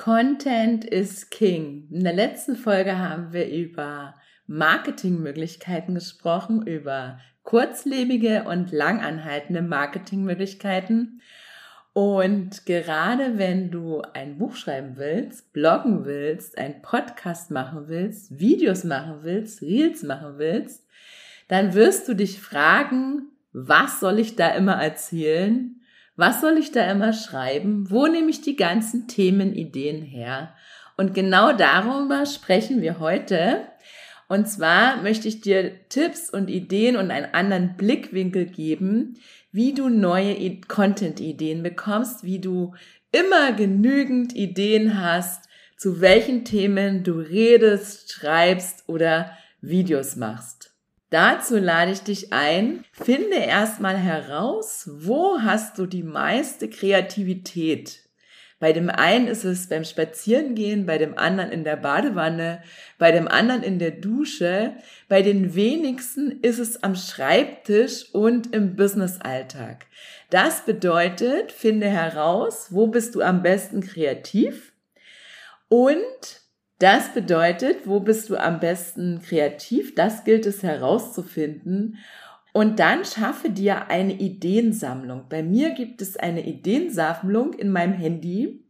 Content is King. In der letzten Folge haben wir über Marketingmöglichkeiten gesprochen, über kurzlebige und langanhaltende Marketingmöglichkeiten. Und gerade wenn du ein Buch schreiben willst, bloggen willst, einen Podcast machen willst, Videos machen willst, Reels machen willst, dann wirst du dich fragen, was soll ich da immer erzählen? Was soll ich da immer schreiben? Wo nehme ich die ganzen Themenideen her? Und genau darüber sprechen wir heute. Und zwar möchte ich dir Tipps und Ideen und einen anderen Blickwinkel geben, wie du neue Content-Ideen bekommst, wie du immer genügend Ideen hast, zu welchen Themen du redest, schreibst oder Videos machst. Dazu lade ich dich ein, finde erstmal heraus, wo hast du die meiste Kreativität. Bei dem einen ist es beim Spazierengehen, bei dem anderen in der Badewanne, bei dem anderen in der Dusche, bei den wenigsten ist es am Schreibtisch und im Businessalltag. Das bedeutet, finde heraus, wo bist du am besten kreativ und das bedeutet, wo bist du am besten kreativ? Das gilt es herauszufinden. Und dann schaffe dir eine Ideensammlung. Bei mir gibt es eine Ideensammlung in meinem Handy.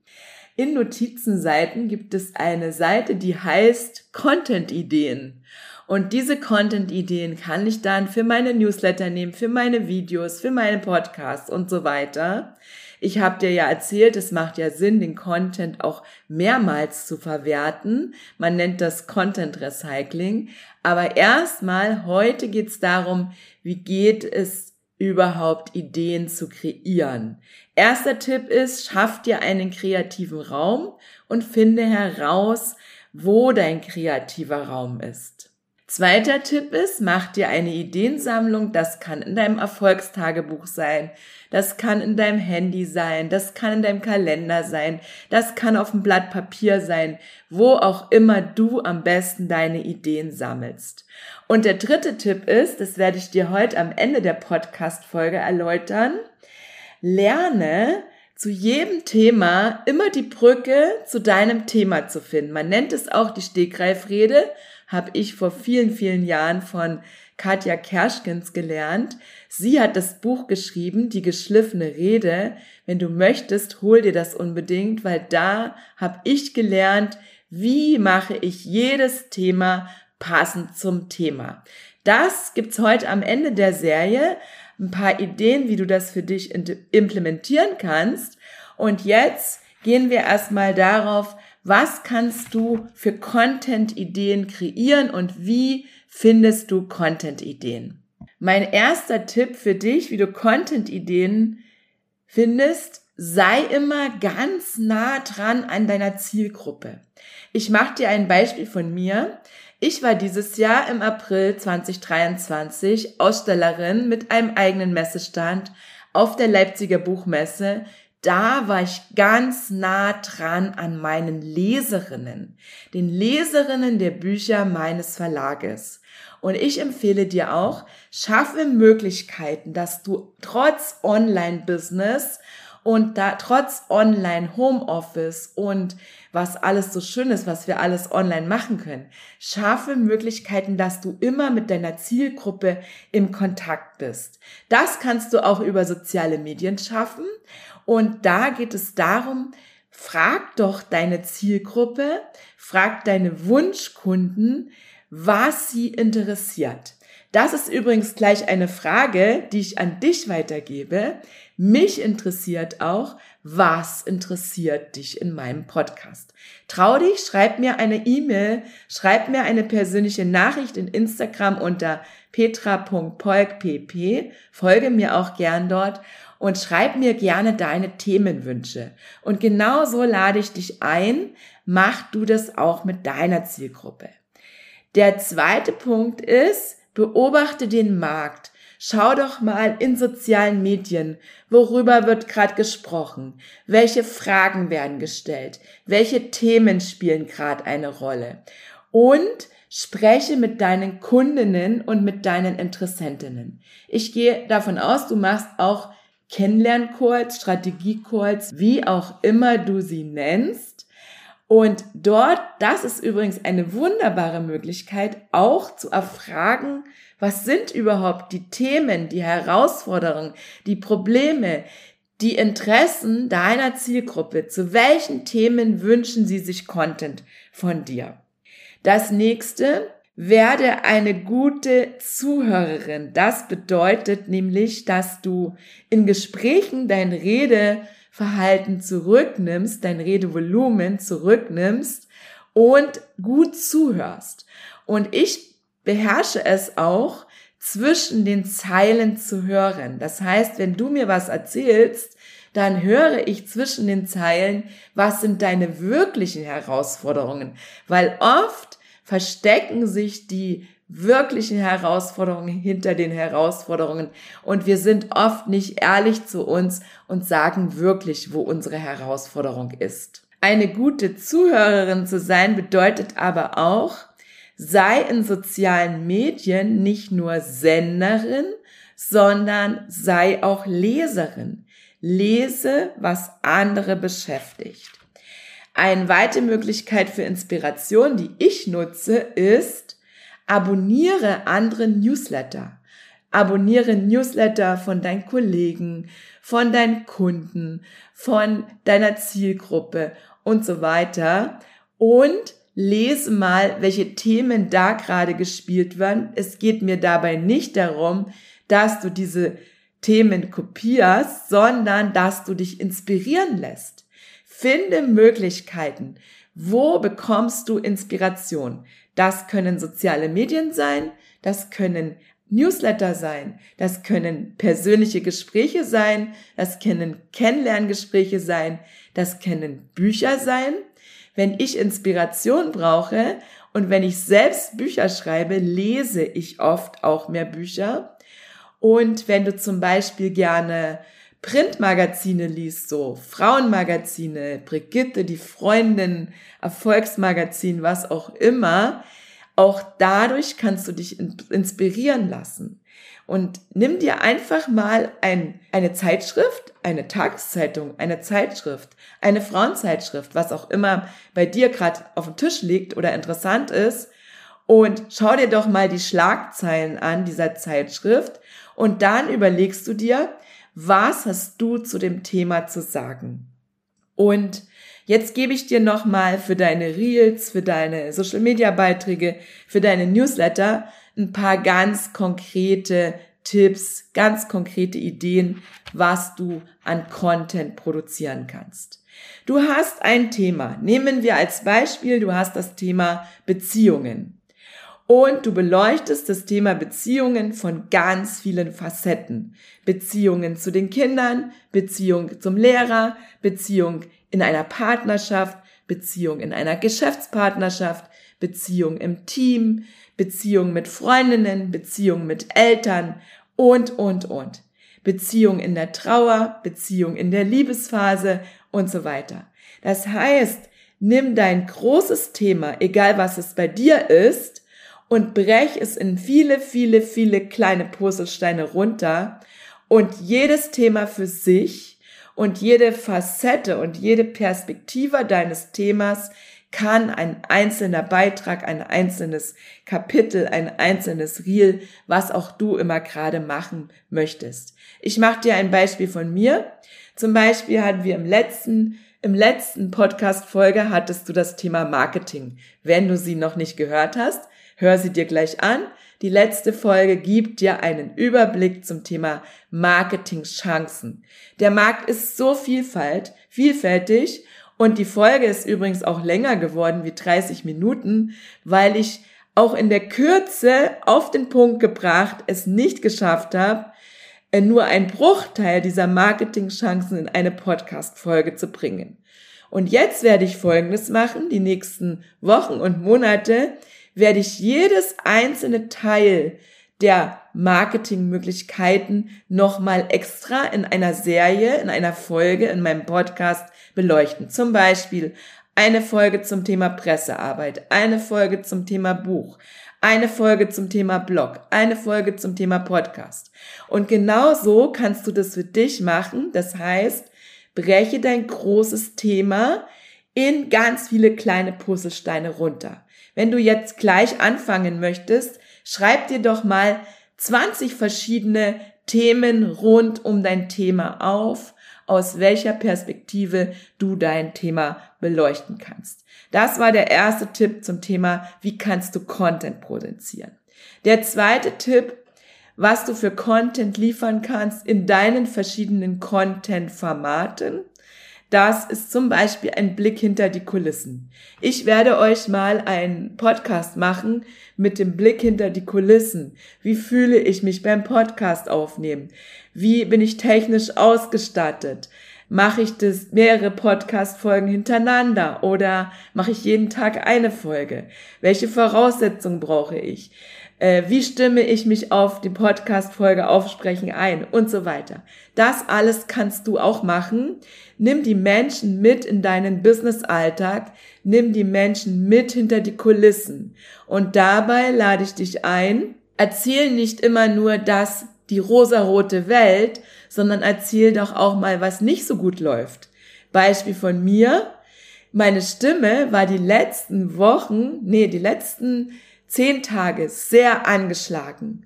In Notizenseiten gibt es eine Seite, die heißt Content-Ideen. Und diese Content-Ideen kann ich dann für meine Newsletter nehmen, für meine Videos, für meine Podcasts und so weiter. Ich habe dir ja erzählt, es macht ja Sinn, den Content auch mehrmals zu verwerten. Man nennt das Content Recycling. Aber erstmal, heute geht es darum, wie geht es überhaupt Ideen zu kreieren. Erster Tipp ist, schaff dir einen kreativen Raum und finde heraus, wo dein kreativer Raum ist. Zweiter Tipp ist, mach dir eine Ideensammlung. Das kann in deinem Erfolgstagebuch sein. Das kann in deinem Handy sein. Das kann in deinem Kalender sein. Das kann auf dem Blatt Papier sein. Wo auch immer du am besten deine Ideen sammelst. Und der dritte Tipp ist, das werde ich dir heute am Ende der Podcast-Folge erläutern. Lerne, zu jedem Thema immer die Brücke zu deinem Thema zu finden. Man nennt es auch die Stegreifrede habe ich vor vielen, vielen Jahren von Katja Kerschkens gelernt. Sie hat das Buch geschrieben, Die geschliffene Rede. Wenn du möchtest, hol dir das unbedingt, weil da habe ich gelernt, wie mache ich jedes Thema passend zum Thema. Das gibt's heute am Ende der Serie. Ein paar Ideen, wie du das für dich implementieren kannst. Und jetzt gehen wir erstmal darauf, was kannst du für Content-Ideen kreieren und wie findest du Content-Ideen? Mein erster Tipp für dich, wie du Content-Ideen findest, sei immer ganz nah dran an deiner Zielgruppe. Ich mache dir ein Beispiel von mir. Ich war dieses Jahr im April 2023 Ausstellerin mit einem eigenen Messestand auf der Leipziger Buchmesse da war ich ganz nah dran an meinen Leserinnen, den Leserinnen der Bücher meines Verlages. Und ich empfehle dir auch, schaffe Möglichkeiten, dass du trotz Online-Business und da trotz Online Homeoffice und was alles so schön ist, was wir alles online machen können, schaffe Möglichkeiten, dass du immer mit deiner Zielgruppe im Kontakt bist. Das kannst du auch über soziale Medien schaffen und da geht es darum, frag doch deine Zielgruppe, frag deine Wunschkunden, was sie interessiert. Das ist übrigens gleich eine Frage, die ich an dich weitergebe. Mich interessiert auch, was interessiert dich in meinem Podcast? Trau dich, schreib mir eine E-Mail, schreib mir eine persönliche Nachricht in Instagram unter petra.polkpp, folge mir auch gern dort und schreib mir gerne deine Themenwünsche. Und genauso lade ich dich ein, mach du das auch mit deiner Zielgruppe. Der zweite Punkt ist, beobachte den Markt. Schau doch mal in sozialen Medien, worüber wird gerade gesprochen, welche Fragen werden gestellt, welche Themen spielen gerade eine Rolle. Und spreche mit deinen Kundinnen und mit deinen Interessentinnen. Ich gehe davon aus, du machst auch Kennenlerncalls, Strategiecalls, wie auch immer du sie nennst. Und dort, das ist übrigens eine wunderbare Möglichkeit, auch zu erfragen, was sind überhaupt die Themen, die Herausforderungen, die Probleme, die Interessen deiner Zielgruppe? Zu welchen Themen wünschen sie sich Content von dir? Das nächste, werde eine gute Zuhörerin. Das bedeutet nämlich, dass du in Gesprächen dein Redeverhalten zurücknimmst, dein Redevolumen zurücknimmst und gut zuhörst. Und ich beherrsche es auch, zwischen den Zeilen zu hören. Das heißt, wenn du mir was erzählst, dann höre ich zwischen den Zeilen, was sind deine wirklichen Herausforderungen. Weil oft verstecken sich die wirklichen Herausforderungen hinter den Herausforderungen und wir sind oft nicht ehrlich zu uns und sagen wirklich, wo unsere Herausforderung ist. Eine gute Zuhörerin zu sein bedeutet aber auch, sei in sozialen Medien nicht nur Senderin, sondern sei auch Leserin. Lese, was andere beschäftigt. Eine weitere Möglichkeit für Inspiration, die ich nutze, ist, abonniere andere Newsletter. Abonniere Newsletter von deinen Kollegen, von deinen Kunden, von deiner Zielgruppe und so weiter und lese mal, welche Themen da gerade gespielt werden. Es geht mir dabei nicht darum, dass du diese Themen kopierst, sondern dass du dich inspirieren lässt. Finde Möglichkeiten. Wo bekommst du Inspiration? Das können soziale Medien sein, das können Newsletter sein, das können persönliche Gespräche sein, das können Kennenlerngespräche sein, das können Bücher sein. Wenn ich Inspiration brauche und wenn ich selbst Bücher schreibe, lese ich oft auch mehr Bücher. Und wenn du zum Beispiel gerne Printmagazine liest, so Frauenmagazine, Brigitte, die Freundin, Erfolgsmagazin, was auch immer, auch dadurch kannst du dich inspirieren lassen. Und nimm dir einfach mal ein, eine Zeitschrift, eine Tageszeitung, eine Zeitschrift, eine Frauenzeitschrift, was auch immer bei dir gerade auf dem Tisch liegt oder interessant ist, und schau dir doch mal die Schlagzeilen an dieser Zeitschrift und dann überlegst du dir, was hast du zu dem Thema zu sagen? Und jetzt gebe ich dir nochmal für deine Reels, für deine Social Media Beiträge, für deine Newsletter ein paar ganz konkrete Tipps, ganz konkrete Ideen, was du an Content produzieren kannst. Du hast ein Thema. Nehmen wir als Beispiel, du hast das Thema Beziehungen. Und du beleuchtest das Thema Beziehungen von ganz vielen Facetten. Beziehungen zu den Kindern, Beziehung zum Lehrer, Beziehung in einer Partnerschaft, Beziehung in einer Geschäftspartnerschaft, Beziehung im Team, Beziehung mit Freundinnen, Beziehung mit Eltern und, und, und. Beziehung in der Trauer, Beziehung in der Liebesphase und so weiter. Das heißt, nimm dein großes Thema, egal was es bei dir ist, und brech es in viele, viele, viele kleine Puzzlesteine runter und jedes Thema für sich und jede Facette und jede Perspektive deines Themas kann ein einzelner Beitrag, ein einzelnes Kapitel, ein einzelnes Reel, was auch du immer gerade machen möchtest. Ich mache dir ein Beispiel von mir. Zum Beispiel hatten wir im letzten im letzten Podcast Folge hattest du das Thema Marketing. Wenn du sie noch nicht gehört hast, Hör sie dir gleich an. Die letzte Folge gibt dir einen Überblick zum Thema Marketingchancen. Der Markt ist so vielfalt, vielfältig und die Folge ist übrigens auch länger geworden wie 30 Minuten, weil ich auch in der Kürze auf den Punkt gebracht es nicht geschafft habe, äh, nur ein Bruchteil dieser Marketingchancen in eine Podcast-Folge zu bringen. Und jetzt werde ich Folgendes machen. Die nächsten Wochen und Monate werde ich jedes einzelne Teil der Marketingmöglichkeiten nochmal extra in einer Serie, in einer Folge, in meinem Podcast beleuchten. Zum Beispiel eine Folge zum Thema Pressearbeit, eine Folge zum Thema Buch, eine Folge zum Thema Blog, eine Folge zum Thema Podcast. Und genau so kannst du das für dich machen. Das heißt, breche dein großes Thema in ganz viele kleine Puzzlesteine runter. Wenn du jetzt gleich anfangen möchtest, schreib dir doch mal 20 verschiedene Themen rund um dein Thema auf, aus welcher Perspektive du dein Thema beleuchten kannst. Das war der erste Tipp zum Thema, wie kannst du Content produzieren. Der zweite Tipp, was du für Content liefern kannst in deinen verschiedenen Content-Formaten. Das ist zum Beispiel ein Blick hinter die Kulissen. Ich werde euch mal einen Podcast machen mit dem Blick hinter die Kulissen. Wie fühle ich mich beim Podcast aufnehmen? Wie bin ich technisch ausgestattet? Mache ich das mehrere Podcast-Folgen hintereinander oder mache ich jeden Tag eine Folge? Welche Voraussetzungen brauche ich? Äh, wie stimme ich mich auf die Podcast-Folge Aufsprechen ein und so weiter. Das alles kannst du auch machen. Nimm die Menschen mit in deinen Business-Alltag, nimm die Menschen mit hinter die Kulissen und dabei lade ich dich ein, erzähl nicht immer nur das, die rosarote Welt, sondern erzähl doch auch mal, was nicht so gut läuft. Beispiel von mir. Meine Stimme war die letzten Wochen, nee, die letzten zehn Tage sehr angeschlagen.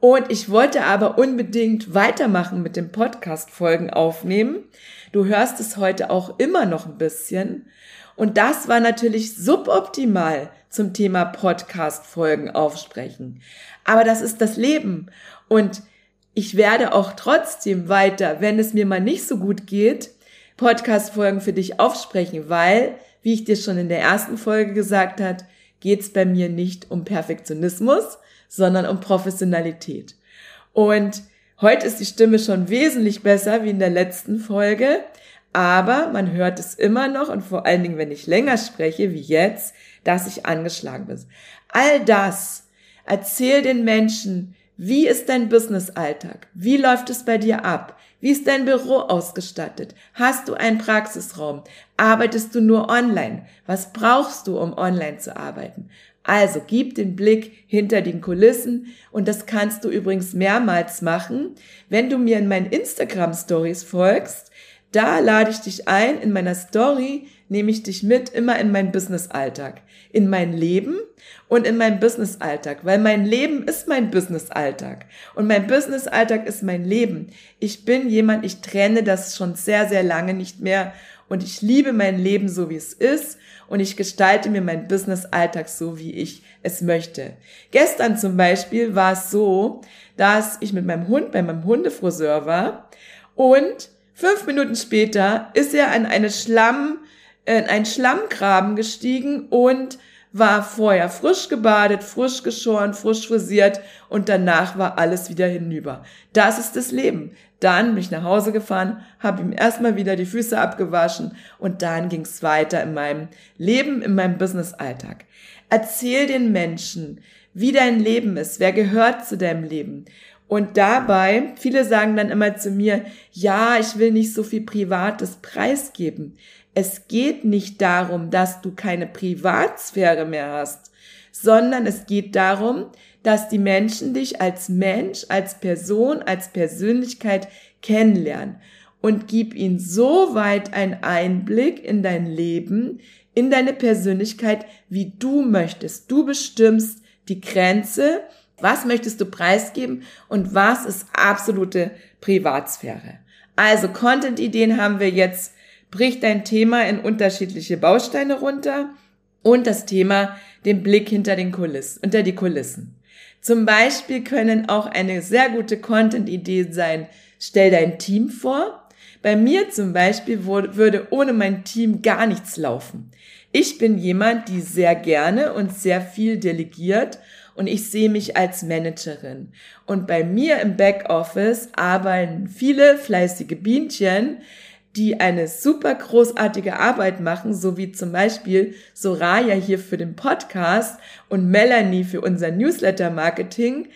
Und ich wollte aber unbedingt weitermachen mit dem Podcast-Folgen aufnehmen. Du hörst es heute auch immer noch ein bisschen. Und das war natürlich suboptimal zum Thema Podcast-Folgen aufsprechen. Aber das ist das Leben. Und ich werde auch trotzdem weiter, wenn es mir mal nicht so gut geht, Podcast-Folgen für dich aufsprechen, weil, wie ich dir schon in der ersten Folge gesagt hat, geht es bei mir nicht um Perfektionismus, sondern um Professionalität. Und heute ist die Stimme schon wesentlich besser wie in der letzten Folge, aber man hört es immer noch und vor allen Dingen, wenn ich länger spreche, wie jetzt, dass ich angeschlagen bin. All das erzähl den Menschen, wie ist dein Business-Alltag? Wie läuft es bei dir ab? Wie ist dein Büro ausgestattet? Hast du einen Praxisraum? Arbeitest du nur online? Was brauchst du, um online zu arbeiten? Also gib den Blick hinter den Kulissen und das kannst du übrigens mehrmals machen. Wenn du mir in meinen Instagram Stories folgst, da lade ich dich ein, in meiner Story nehme ich dich mit immer in meinen Business-Alltag, in mein Leben und in meinen Business-Alltag, weil mein Leben ist mein Business-Alltag und mein Business-Alltag ist mein Leben. Ich bin jemand, ich trenne das schon sehr, sehr lange nicht mehr und ich liebe mein Leben so, wie es ist und ich gestalte mir meinen Business-Alltag so, wie ich es möchte. Gestern zum Beispiel war es so, dass ich mit meinem Hund bei meinem Hundefriseur war und fünf Minuten später ist er an eine Schlamm in einen Schlammgraben gestiegen und war vorher frisch gebadet, frisch geschoren, frisch frisiert und danach war alles wieder hinüber. Das ist das Leben. Dann bin ich nach Hause gefahren, habe ihm erstmal wieder die Füße abgewaschen und dann ging es weiter in meinem Leben, in meinem Business-Alltag. Erzähl den Menschen, wie dein Leben ist, wer gehört zu deinem Leben. Und dabei, viele sagen dann immer zu mir, ja, ich will nicht so viel Privates preisgeben es geht nicht darum, dass du keine Privatsphäre mehr hast, sondern es geht darum, dass die Menschen dich als Mensch, als Person, als Persönlichkeit kennenlernen und gib ihnen so weit einen Einblick in dein Leben, in deine Persönlichkeit, wie du möchtest. Du bestimmst die Grenze, was möchtest du preisgeben und was ist absolute Privatsphäre. Also Content-Ideen haben wir jetzt bricht dein Thema in unterschiedliche Bausteine runter und das Thema den Blick hinter den Kulissen, unter die Kulissen. Zum Beispiel können auch eine sehr gute Content-Idee sein, stell dein Team vor. Bei mir zum Beispiel würde ohne mein Team gar nichts laufen. Ich bin jemand, die sehr gerne und sehr viel delegiert und ich sehe mich als Managerin. Und bei mir im Backoffice arbeiten viele fleißige Bienchen, die eine super großartige Arbeit machen, so wie zum Beispiel Soraya hier für den Podcast und Melanie für unser Newsletter-Marketing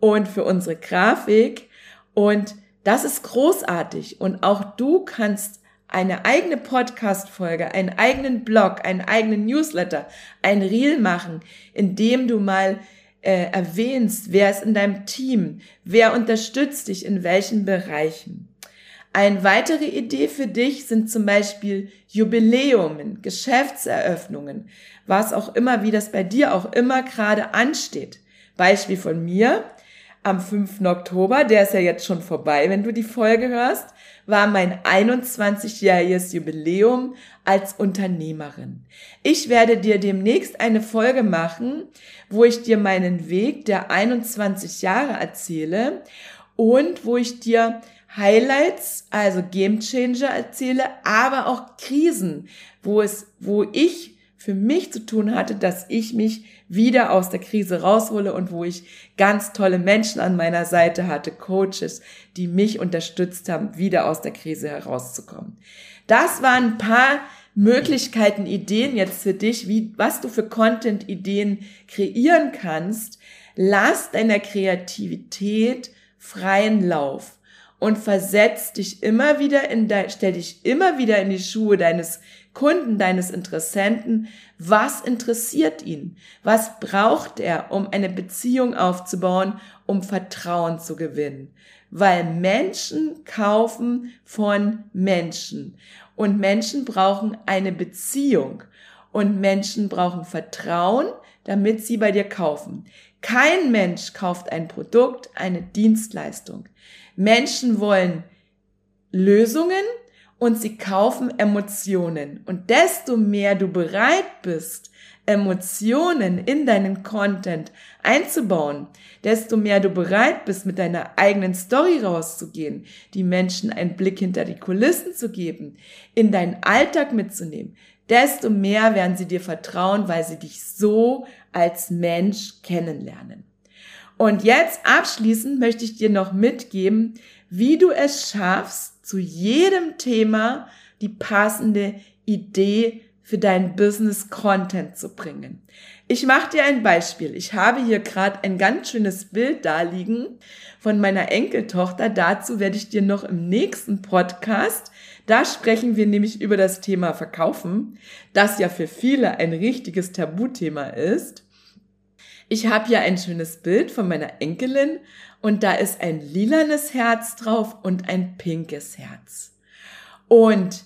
und für unsere Grafik. Und das ist großartig. Und auch du kannst eine eigene Podcast-Folge, einen eigenen Blog, einen eigenen Newsletter, ein Reel machen, in dem du mal äh, erwähnst, wer ist in deinem Team, wer unterstützt dich in welchen Bereichen. Eine weitere Idee für dich sind zum Beispiel Jubiläumen, Geschäftseröffnungen, was auch immer, wie das bei dir auch immer gerade ansteht. Beispiel von mir am 5. Oktober, der ist ja jetzt schon vorbei, wenn du die Folge hörst, war mein 21-jähriges Jubiläum als Unternehmerin. Ich werde dir demnächst eine Folge machen, wo ich dir meinen Weg der 21 Jahre erzähle und wo ich dir Highlights, also Game Changer erzähle, aber auch Krisen, wo es, wo ich für mich zu tun hatte, dass ich mich wieder aus der Krise raushole und wo ich ganz tolle Menschen an meiner Seite hatte, Coaches, die mich unterstützt haben, wieder aus der Krise herauszukommen. Das waren ein paar Möglichkeiten, Ideen jetzt für dich, wie, was du für Content-Ideen kreieren kannst. Lass deiner Kreativität freien Lauf und versetz dich immer wieder in de, stell dich immer wieder in die Schuhe deines Kunden, deines Interessenten. Was interessiert ihn? Was braucht er, um eine Beziehung aufzubauen, um Vertrauen zu gewinnen? Weil Menschen kaufen von Menschen und Menschen brauchen eine Beziehung und Menschen brauchen Vertrauen, damit sie bei dir kaufen. Kein Mensch kauft ein Produkt, eine Dienstleistung. Menschen wollen Lösungen und sie kaufen Emotionen. Und desto mehr du bereit bist, Emotionen in deinen Content einzubauen, desto mehr du bereit bist, mit deiner eigenen Story rauszugehen, die Menschen einen Blick hinter die Kulissen zu geben, in deinen Alltag mitzunehmen, desto mehr werden sie dir vertrauen, weil sie dich so als Mensch kennenlernen. Und jetzt abschließend möchte ich dir noch mitgeben, wie du es schaffst, zu jedem Thema die passende Idee für dein Business Content zu bringen. Ich mache dir ein Beispiel. Ich habe hier gerade ein ganz schönes Bild da liegen von meiner Enkeltochter. Dazu werde ich dir noch im nächsten Podcast, da sprechen wir nämlich über das Thema Verkaufen, das ja für viele ein richtiges Tabuthema ist. Ich habe hier ein schönes Bild von meiner Enkelin und da ist ein lilanes Herz drauf und ein pinkes Herz. Und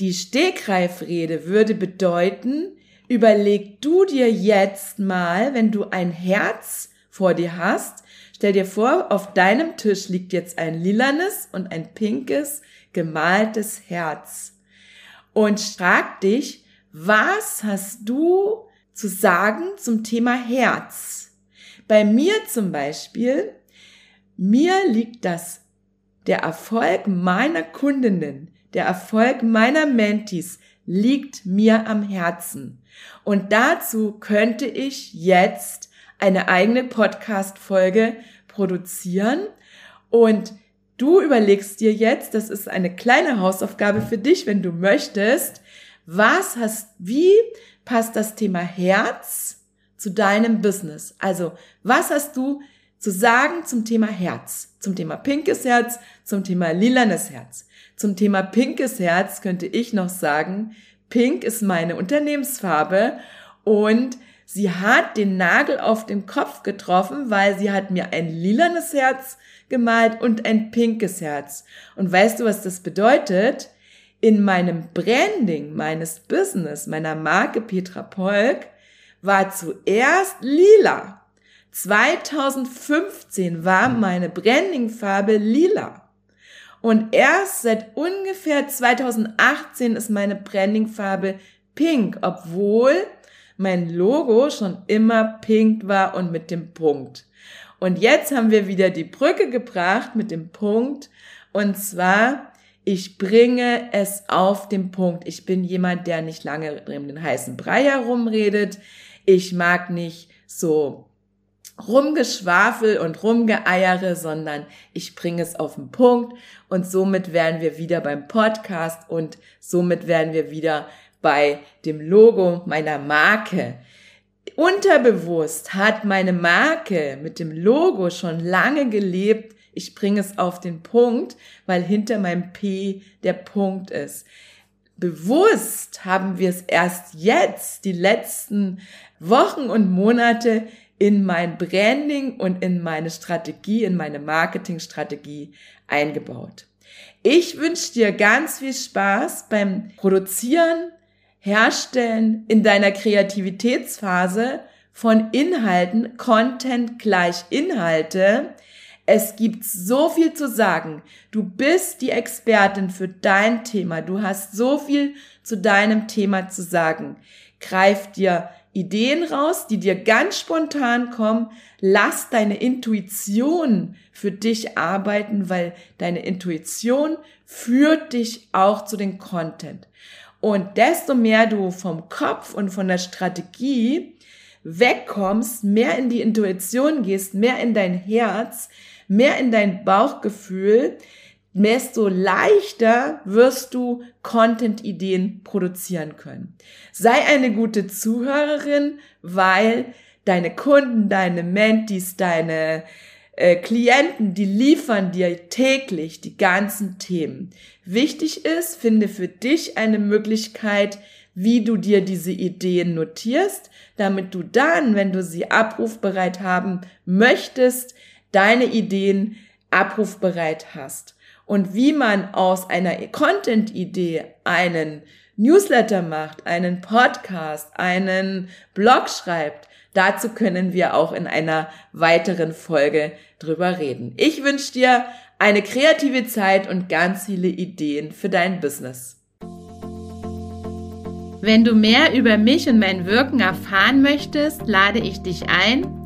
die Stegreifrede würde bedeuten, überleg du dir jetzt mal, wenn du ein Herz vor dir hast, stell dir vor, auf deinem Tisch liegt jetzt ein lilanes und ein pinkes gemaltes Herz. Und frag dich, was hast du zu sagen zum Thema Herz. Bei mir zum Beispiel, mir liegt das, der Erfolg meiner Kundinnen, der Erfolg meiner Mentis liegt mir am Herzen. Und dazu könnte ich jetzt eine eigene Podcast-Folge produzieren und du überlegst dir jetzt, das ist eine kleine Hausaufgabe für dich, wenn du möchtest, was hast, wie passt das Thema Herz zu deinem Business? Also, was hast du zu sagen zum Thema Herz? Zum Thema pinkes Herz, zum Thema lilanes Herz. Zum Thema pinkes Herz könnte ich noch sagen, pink ist meine Unternehmensfarbe und sie hat den Nagel auf den Kopf getroffen, weil sie hat mir ein lilanes Herz gemalt und ein pinkes Herz. Und weißt du, was das bedeutet? In meinem Branding meines Business, meiner Marke Petra Polk, war zuerst lila. 2015 war meine Brandingfarbe lila. Und erst seit ungefähr 2018 ist meine Brandingfarbe pink, obwohl mein Logo schon immer pink war und mit dem Punkt. Und jetzt haben wir wieder die Brücke gebracht mit dem Punkt. Und zwar ich bringe es auf den Punkt. Ich bin jemand, der nicht lange um den heißen Brei herumredet. Ich mag nicht so Rumgeschwafel und Rumgeeiere, sondern ich bringe es auf den Punkt und somit wären wir wieder beim Podcast und somit wären wir wieder bei dem Logo meiner Marke. Unterbewusst hat meine Marke mit dem Logo schon lange gelebt. Ich bringe es auf den Punkt, weil hinter meinem P der Punkt ist. Bewusst haben wir es erst jetzt, die letzten Wochen und Monate, in mein Branding und in meine Strategie, in meine Marketingstrategie eingebaut. Ich wünsche dir ganz viel Spaß beim Produzieren, Herstellen in deiner Kreativitätsphase von Inhalten, Content gleich Inhalte. Es gibt so viel zu sagen. Du bist die Expertin für dein Thema. Du hast so viel zu deinem Thema zu sagen. Greif dir Ideen raus, die dir ganz spontan kommen. Lass deine Intuition für dich arbeiten, weil deine Intuition führt dich auch zu den Content. Und desto mehr du vom Kopf und von der Strategie wegkommst, mehr in die Intuition gehst, mehr in dein Herz, mehr in dein Bauchgefühl, desto leichter wirst du Content-Ideen produzieren können. Sei eine gute Zuhörerin, weil deine Kunden, deine Mentis, deine äh, Klienten, die liefern dir täglich die ganzen Themen. Wichtig ist, finde für dich eine Möglichkeit, wie du dir diese Ideen notierst, damit du dann, wenn du sie abrufbereit haben möchtest, deine Ideen abrufbereit hast und wie man aus einer Content-Idee einen Newsletter macht, einen Podcast, einen Blog schreibt, dazu können wir auch in einer weiteren Folge drüber reden. Ich wünsche dir eine kreative Zeit und ganz viele Ideen für dein Business. Wenn du mehr über mich und mein Wirken erfahren möchtest, lade ich dich ein.